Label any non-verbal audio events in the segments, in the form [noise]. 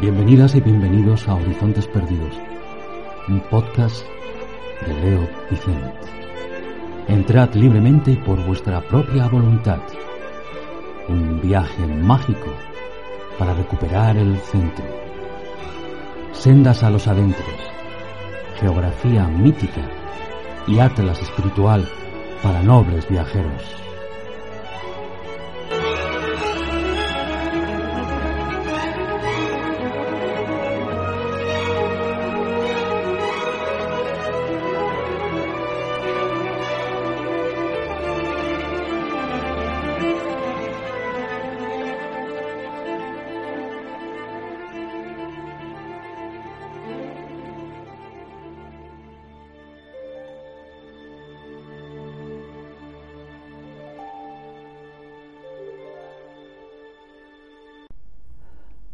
Bienvenidas y bienvenidos a Horizontes Perdidos, un podcast de Leo Vicente. Entrad libremente y por vuestra propia voluntad. Un viaje mágico para recuperar el centro. Sendas a los adentros. Geografía mítica y atlas espiritual para nobles viajeros.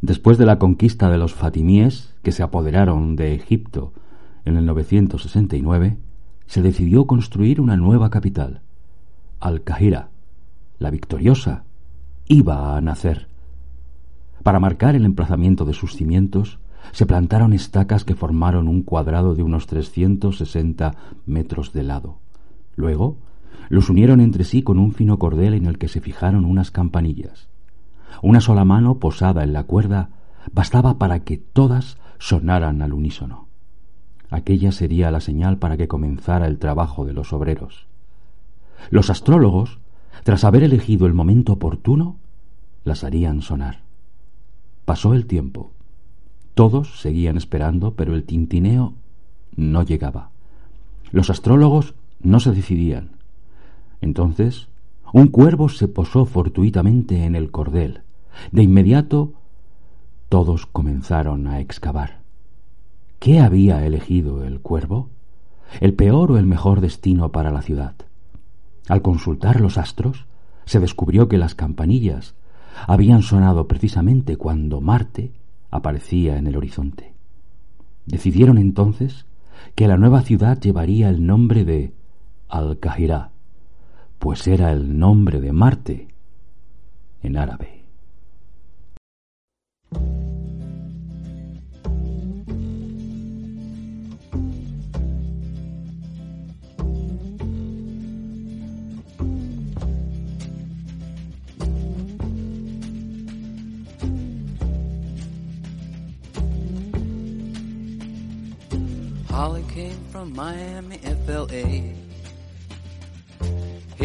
Después de la conquista de los fatimíes, que se apoderaron de Egipto en el 969, se decidió construir una nueva capital. Al-Kahira, la victoriosa, iba a nacer. Para marcar el emplazamiento de sus cimientos, se plantaron estacas que formaron un cuadrado de unos 360 metros de lado. Luego, los unieron entre sí con un fino cordel en el que se fijaron unas campanillas. Una sola mano posada en la cuerda bastaba para que todas sonaran al unísono. Aquella sería la señal para que comenzara el trabajo de los obreros. Los astrólogos, tras haber elegido el momento oportuno, las harían sonar. Pasó el tiempo. Todos seguían esperando, pero el tintineo no llegaba. Los astrólogos no se decidían. Entonces, un cuervo se posó fortuitamente en el cordel. De inmediato todos comenzaron a excavar. ¿Qué había elegido el cuervo? ¿El peor o el mejor destino para la ciudad? Al consultar los astros, se descubrió que las campanillas habían sonado precisamente cuando Marte aparecía en el horizonte. Decidieron entonces que la nueva ciudad llevaría el nombre de Al-Kahira, pues era el nombre de Marte en árabe. Came from Miami, FLA.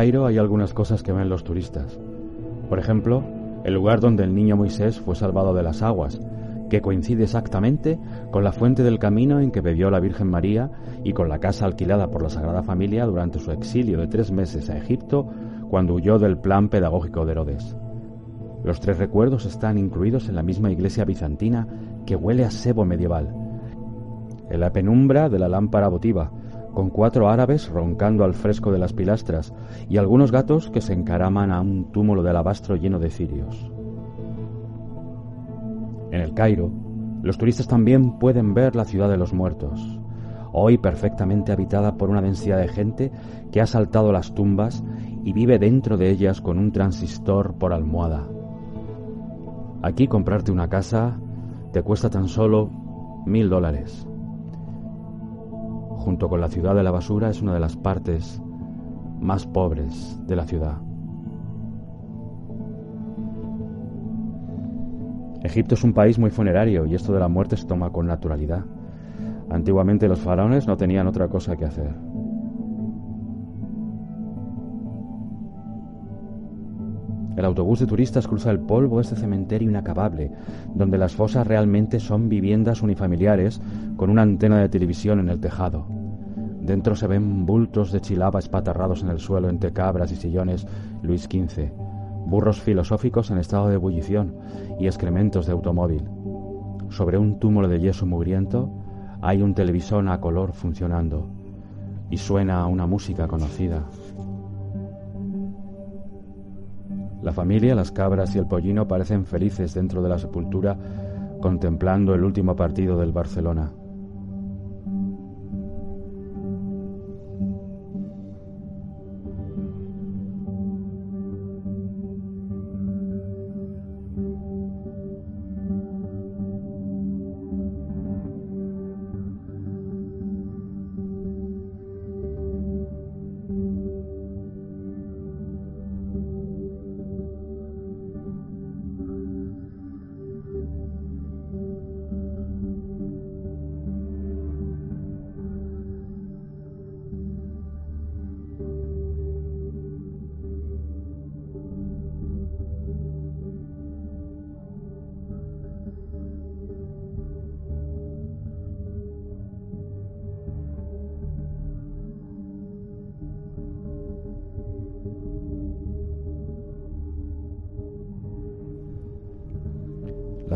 Cairo hay algunas cosas que ven los turistas. Por ejemplo, el lugar donde el niño Moisés fue salvado de las aguas, que coincide exactamente con la fuente del camino en que bebió la Virgen María y con la casa alquilada por la Sagrada Familia durante su exilio de tres meses a Egipto cuando huyó del plan pedagógico de Herodes. Los tres recuerdos están incluidos en la misma iglesia bizantina que huele a sebo medieval. En la penumbra de la lámpara votiva, con cuatro árabes roncando al fresco de las pilastras y algunos gatos que se encaraman a un túmulo de alabastro lleno de cirios. En el Cairo, los turistas también pueden ver la ciudad de los muertos, hoy perfectamente habitada por una densidad de gente que ha saltado las tumbas y vive dentro de ellas con un transistor por almohada. Aquí comprarte una casa te cuesta tan solo mil dólares junto con la ciudad de la basura, es una de las partes más pobres de la ciudad. Egipto es un país muy funerario y esto de la muerte se toma con naturalidad. Antiguamente los faraones no tenían otra cosa que hacer. El autobús de turistas cruza el polvo de este cementerio inacabable, donde las fosas realmente son viviendas unifamiliares con una antena de televisión en el tejado. Dentro se ven bultos de chilaba espatarrados en el suelo entre cabras y sillones Luis XV, burros filosóficos en estado de ebullición y excrementos de automóvil. Sobre un túmulo de yeso mugriento hay un televisor a color funcionando y suena una música conocida. La familia, las cabras y el pollino parecen felices dentro de la sepultura contemplando el último partido del Barcelona.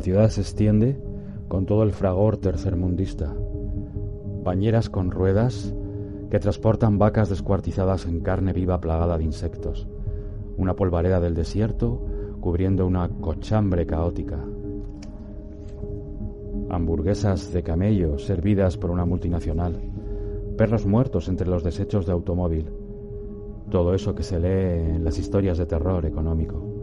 Ciudad se extiende con todo el fragor tercermundista, bañeras con ruedas que transportan vacas descuartizadas en carne viva plagada de insectos, una polvareda del desierto cubriendo una cochambre caótica, hamburguesas de camello servidas por una multinacional, perros muertos entre los desechos de automóvil, todo eso que se lee en las historias de terror económico.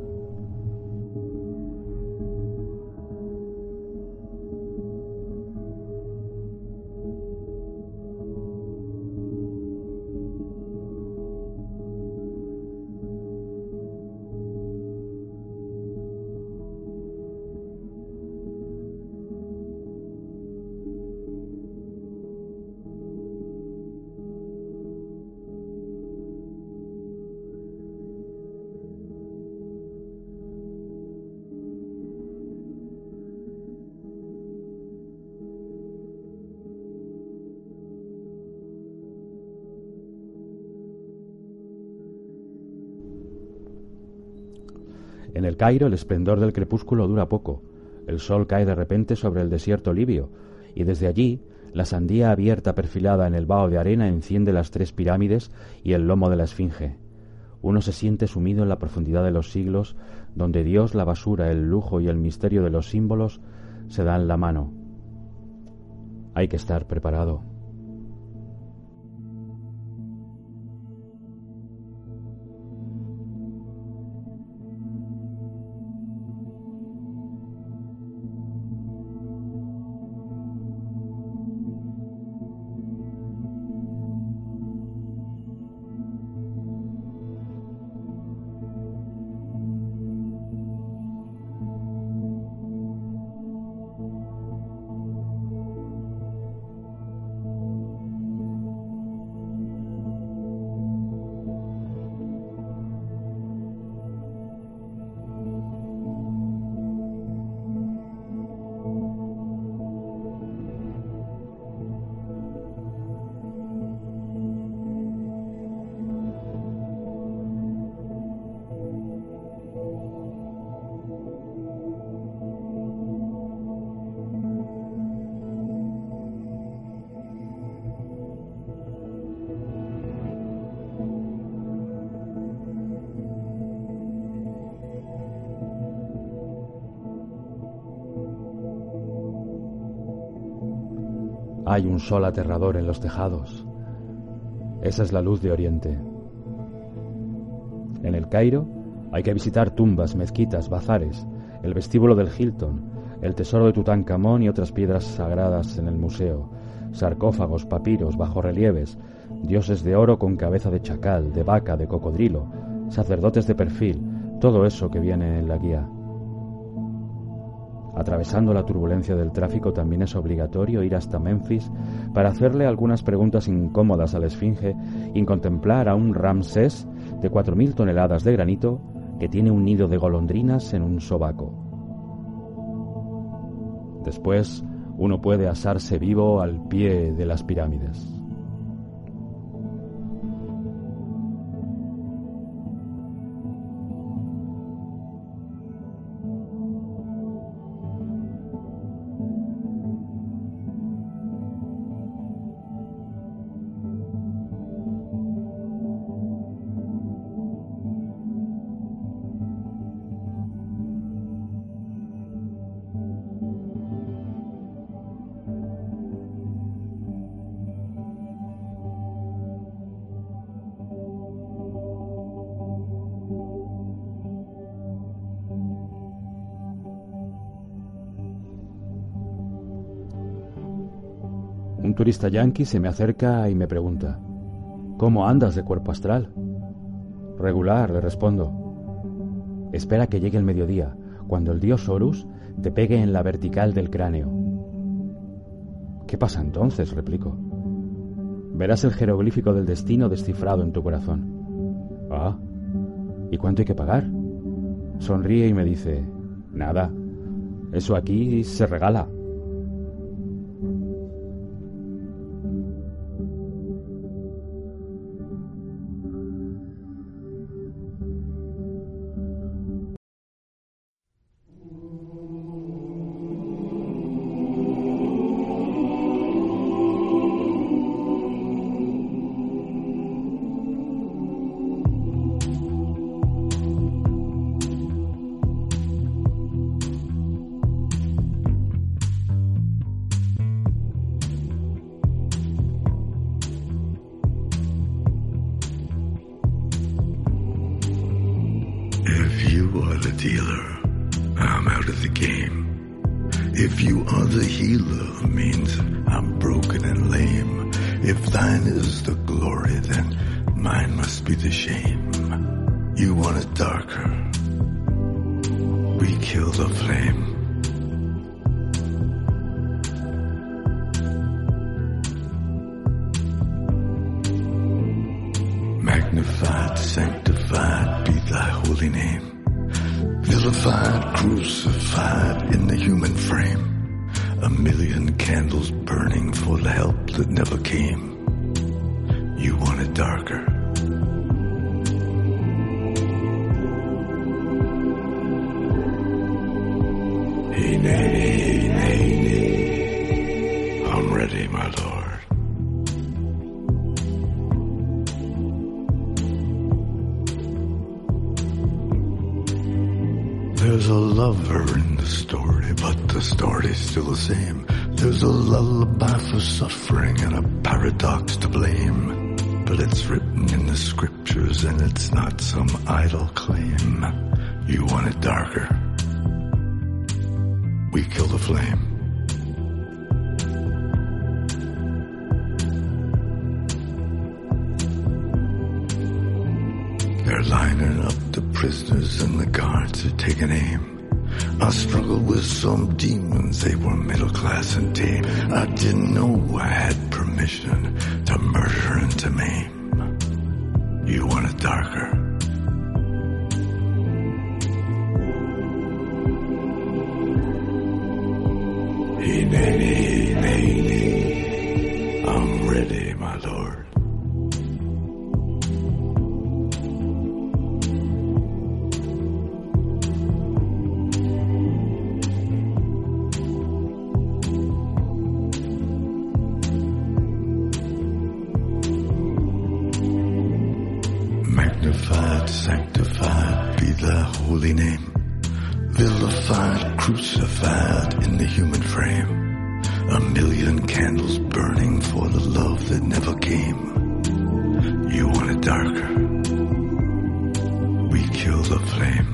Cairo el esplendor del crepúsculo dura poco. El sol cae de repente sobre el desierto libio, y desde allí la sandía abierta perfilada en el vaho de arena enciende las tres pirámides y el lomo de la esfinge. Uno se siente sumido en la profundidad de los siglos, donde Dios, la basura, el lujo y el misterio de los símbolos se dan la mano. Hay que estar preparado. Hay un sol aterrador en los tejados. Esa es la luz de Oriente. En el Cairo hay que visitar tumbas, mezquitas, bazares, el vestíbulo del Hilton, el tesoro de Tutankamón y otras piedras sagradas en el museo, sarcófagos, papiros, bajorrelieves, dioses de oro con cabeza de chacal, de vaca, de cocodrilo, sacerdotes de perfil, todo eso que viene en la guía. Atravesando la turbulencia del tráfico también es obligatorio ir hasta Memphis para hacerle algunas preguntas incómodas a la Esfinge y contemplar a un Ramsés de 4.000 toneladas de granito que tiene un nido de golondrinas en un sobaco. Después uno puede asarse vivo al pie de las pirámides. Turista yanqui se me acerca y me pregunta, ¿Cómo andas de cuerpo astral? Regular, le respondo. Espera que llegue el mediodía, cuando el dios Horus te pegue en la vertical del cráneo. ¿Qué pasa entonces? replico. Verás el jeroglífico del destino descifrado en tu corazón. Ah, ¿y cuánto hay que pagar? Sonríe y me dice, nada, eso aquí se regala. If thine is the glory, then mine must be the shame. You want it darker. We kill the flame. Magnified, sanctified be thy holy name. Vilified, crucified in the human frame. A million candles burning for the help that never came. You want it darker. I'm ready, my lord. There's a lover in the story, but the story's still the same. There's a lullaby for suffering and a paradox to blame. But it's written in the scriptures and it's not some idle claim. You want it darker. We kill the flame. They're lining up the prisoners and the guards are taking aim. I struggled with some demons, they were middle class and tame. I didn't know I had permission to murder and to maim. You want it darker. Hey, Sanctified be thy holy name. Vilified, crucified in the human frame. A million candles burning for the love that never came. You want it darker. We kill the flame.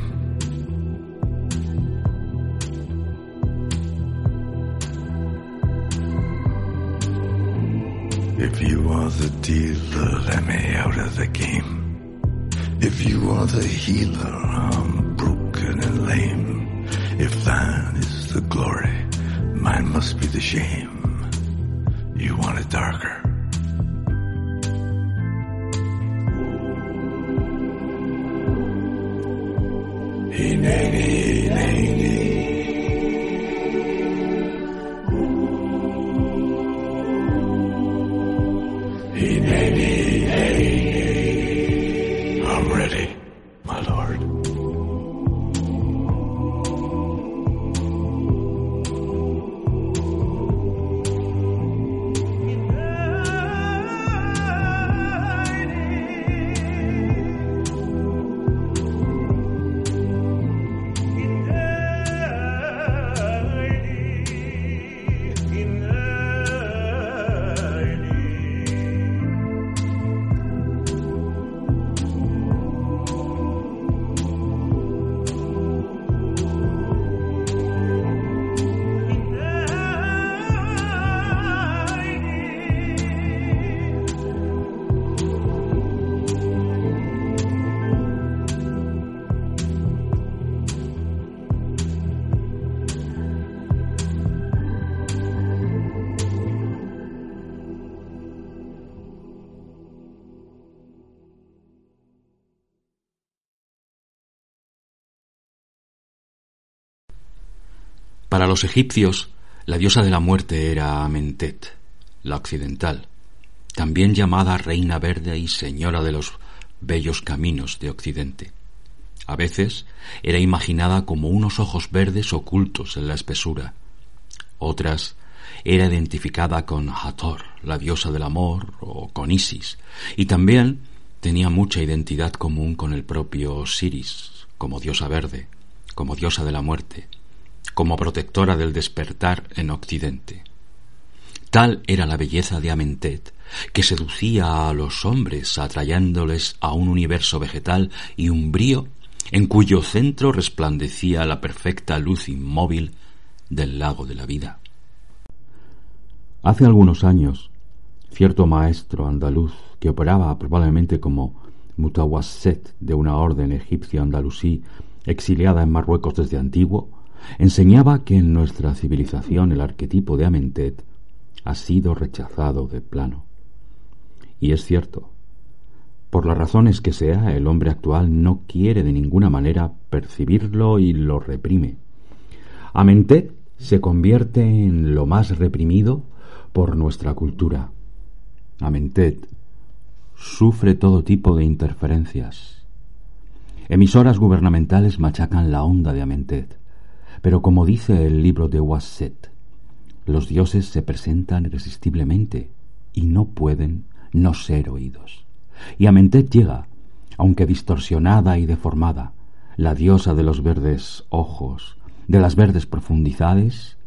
If you are the dealer, let me out of the game. If you are the healer, I'm broken and lame. If thine is the glory, mine must be the shame. You want it darker. Para los egipcios, la diosa de la muerte era Amentet, la occidental, también llamada Reina Verde y Señora de los bellos caminos de Occidente. A veces era imaginada como unos ojos verdes ocultos en la espesura. Otras era identificada con Hathor, la diosa del amor, o con Isis, y también tenía mucha identidad común con el propio Osiris, como diosa verde, como diosa de la muerte, como protectora del despertar en Occidente. Tal era la belleza de Amentet, que seducía a los hombres atrayéndoles a un universo vegetal y umbrío en cuyo centro resplandecía la perfecta luz inmóvil del lago de la vida. Hace algunos años, cierto maestro andaluz que operaba probablemente como mutawasset de una orden egipcia andalusí exiliada en Marruecos desde antiguo, enseñaba que en nuestra civilización el arquetipo de Amentet ha sido rechazado de plano. Y es cierto, por las razones que sea, el hombre actual no quiere de ninguna manera percibirlo y lo reprime. Amentet se convierte en lo más reprimido por nuestra cultura. Amentet sufre todo tipo de interferencias. Emisoras gubernamentales machacan la onda de Amentet, pero como dice el libro de Wasset, los dioses se presentan irresistiblemente y no pueden no ser oídos. Y Amentet llega, aunque distorsionada y deformada, la diosa de los verdes ojos, de las verdes profundidades,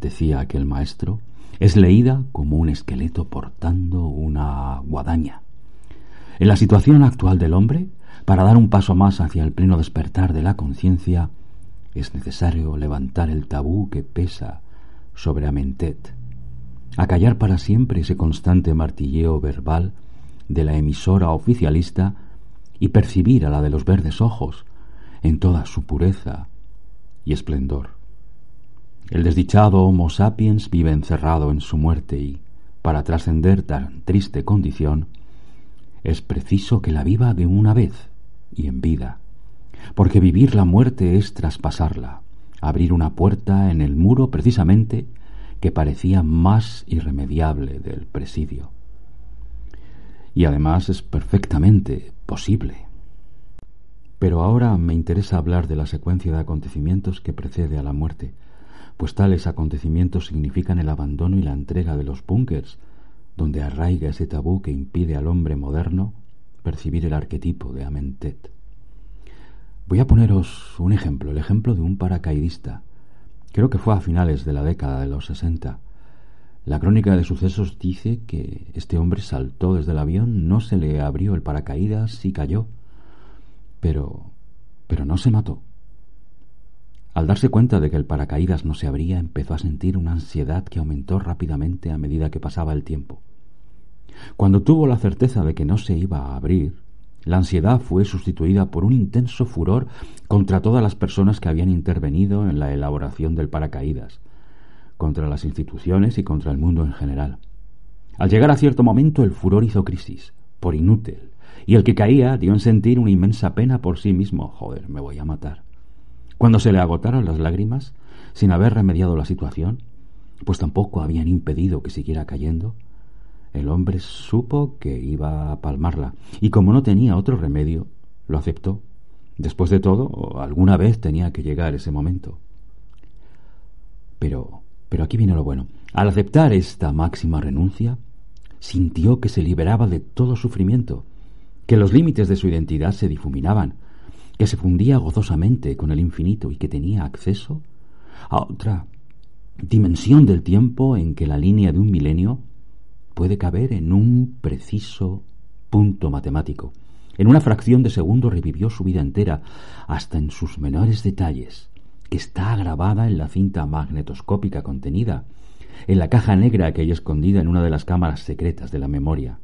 decía aquel maestro, es leída como un esqueleto portando una guadaña. En la situación actual del hombre, para dar un paso más hacia el pleno despertar de la conciencia, es necesario levantar el tabú que pesa sobre Amentet, acallar para siempre ese constante martilleo verbal de la emisora oficialista y percibir a la de los verdes ojos en toda su pureza y esplendor. El desdichado Homo sapiens vive encerrado en su muerte y, para trascender tan triste condición, es preciso que la viva de una vez y en vida, porque vivir la muerte es traspasarla, abrir una puerta en el muro precisamente que parecía más irremediable del presidio. Y además es perfectamente posible. Pero ahora me interesa hablar de la secuencia de acontecimientos que precede a la muerte, pues tales acontecimientos significan el abandono y la entrega de los búnkers, donde arraiga ese tabú que impide al hombre moderno percibir el arquetipo de Amentet. Voy a poneros un ejemplo, el ejemplo de un paracaidista. Creo que fue a finales de la década de los sesenta. La crónica de sucesos dice que este hombre saltó desde el avión, no se le abrió el paracaídas y cayó. Pero... pero no se mató. Al darse cuenta de que el paracaídas no se abría, empezó a sentir una ansiedad que aumentó rápidamente a medida que pasaba el tiempo. Cuando tuvo la certeza de que no se iba a abrir, la ansiedad fue sustituida por un intenso furor contra todas las personas que habían intervenido en la elaboración del paracaídas, contra las instituciones y contra el mundo en general. Al llegar a cierto momento el furor hizo crisis, por inútil, y el que caía dio en sentir una inmensa pena por sí mismo. Joder, me voy a matar. Cuando se le agotaron las lágrimas, sin haber remediado la situación, pues tampoco habían impedido que siguiera cayendo, el hombre supo que iba a palmarla, y como no tenía otro remedio, lo aceptó. Después de todo, alguna vez tenía que llegar ese momento. Pero, pero aquí viene lo bueno. Al aceptar esta máxima renuncia, sintió que se liberaba de todo sufrimiento, que los límites de su identidad se difuminaban, que se fundía gozosamente con el infinito y que tenía acceso a otra dimensión del tiempo en que la línea de un milenio puede caber en un preciso punto matemático. En una fracción de segundo revivió su vida entera, hasta en sus menores detalles, que está grabada en la cinta magnetoscópica contenida, en la caja negra que hay escondida en una de las cámaras secretas de la memoria,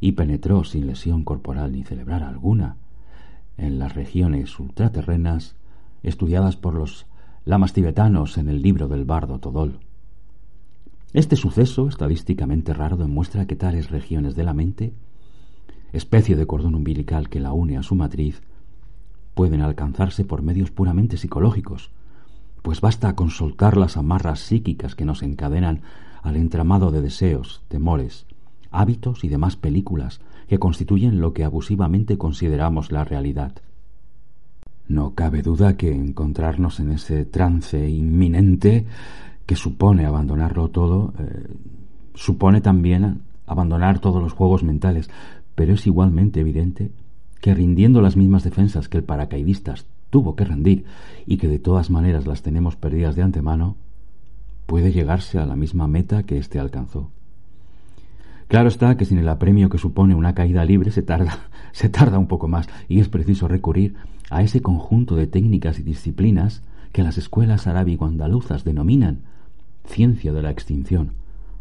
y penetró sin lesión corporal ni cerebral alguna en las regiones ultraterrenas estudiadas por los lamas tibetanos en el libro del bardo Todol. Este suceso, estadísticamente raro, demuestra que tales regiones de la mente, especie de cordón umbilical que la une a su matriz, pueden alcanzarse por medios puramente psicológicos, pues basta con soltar las amarras psíquicas que nos encadenan al entramado de deseos, temores, hábitos y demás películas que constituyen lo que abusivamente consideramos la realidad. No cabe duda que encontrarnos en ese trance inminente que supone abandonarlo todo, eh, supone también abandonar todos los juegos mentales, pero es igualmente evidente que rindiendo las mismas defensas que el paracaidistas tuvo que rendir y que de todas maneras las tenemos perdidas de antemano, puede llegarse a la misma meta que éste alcanzó. Claro está que sin el apremio que supone una caída libre se tarda, [laughs] se tarda un poco más y es preciso recurrir a ese conjunto de técnicas y disciplinas que las escuelas arábigo-andaluzas denominan ciencia de la extinción,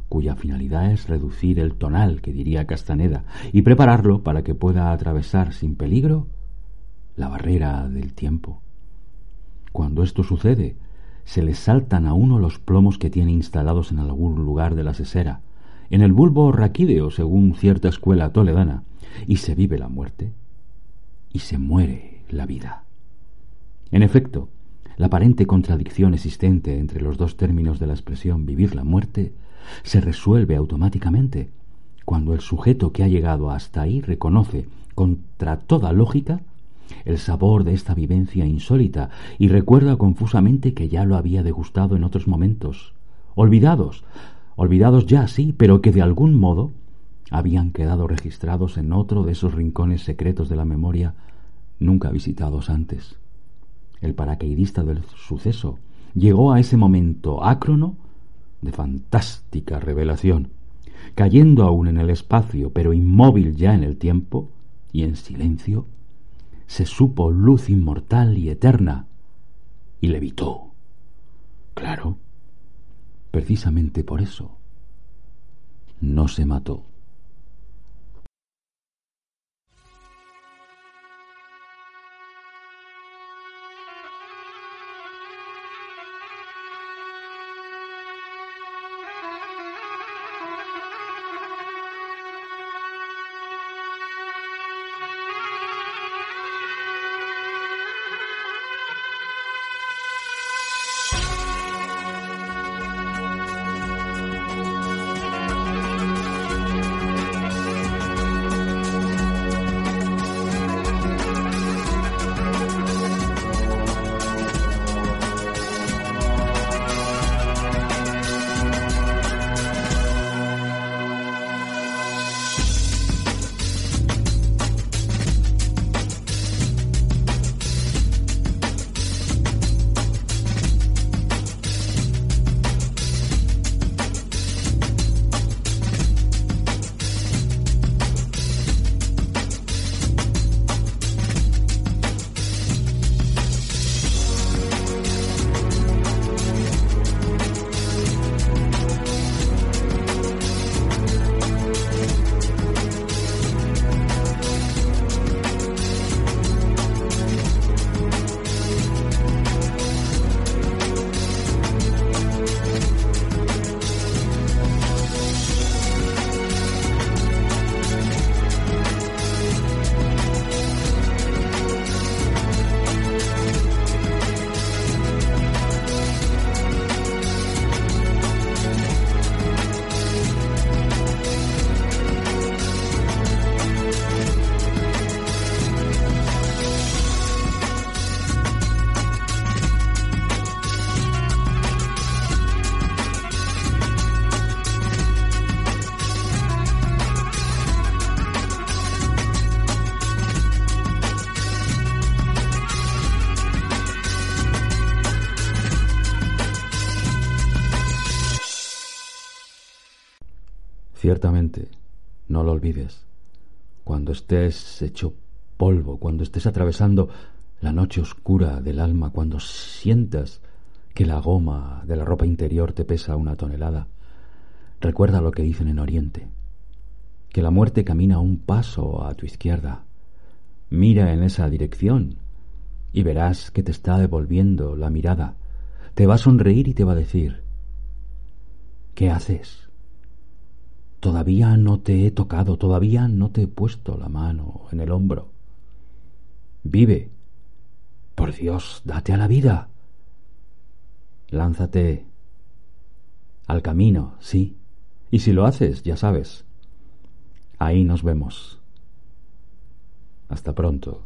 cuya finalidad es reducir el tonal, que diría Castaneda, y prepararlo para que pueda atravesar sin peligro la barrera del tiempo. Cuando esto sucede, se le saltan a uno los plomos que tiene instalados en algún lugar de la sesera, en el bulbo raquídeo, según cierta escuela toledana, y se vive la muerte, y se muere la vida. En efecto, la aparente contradicción existente entre los dos términos de la expresión vivir la muerte se resuelve automáticamente cuando el sujeto que ha llegado hasta ahí reconoce, contra toda lógica, el sabor de esta vivencia insólita y recuerda confusamente que ya lo había degustado en otros momentos, olvidados, olvidados ya, sí, pero que de algún modo habían quedado registrados en otro de esos rincones secretos de la memoria nunca visitados antes. El paracaidista del suceso llegó a ese momento ácrono de fantástica revelación, cayendo aún en el espacio, pero inmóvil ya en el tiempo, y en silencio, se supo luz inmortal y eterna, y levitó. Claro, precisamente por eso, no se mató. Ciertamente, no lo olvides. Cuando estés hecho polvo, cuando estés atravesando la noche oscura del alma, cuando sientas que la goma de la ropa interior te pesa una tonelada, recuerda lo que dicen en Oriente, que la muerte camina un paso a tu izquierda. Mira en esa dirección y verás que te está devolviendo la mirada. Te va a sonreír y te va a decir, ¿qué haces? Todavía no te he tocado, todavía no te he puesto la mano en el hombro. Vive. Por Dios, date a la vida. Lánzate al camino, sí. Y si lo haces, ya sabes, ahí nos vemos. Hasta pronto.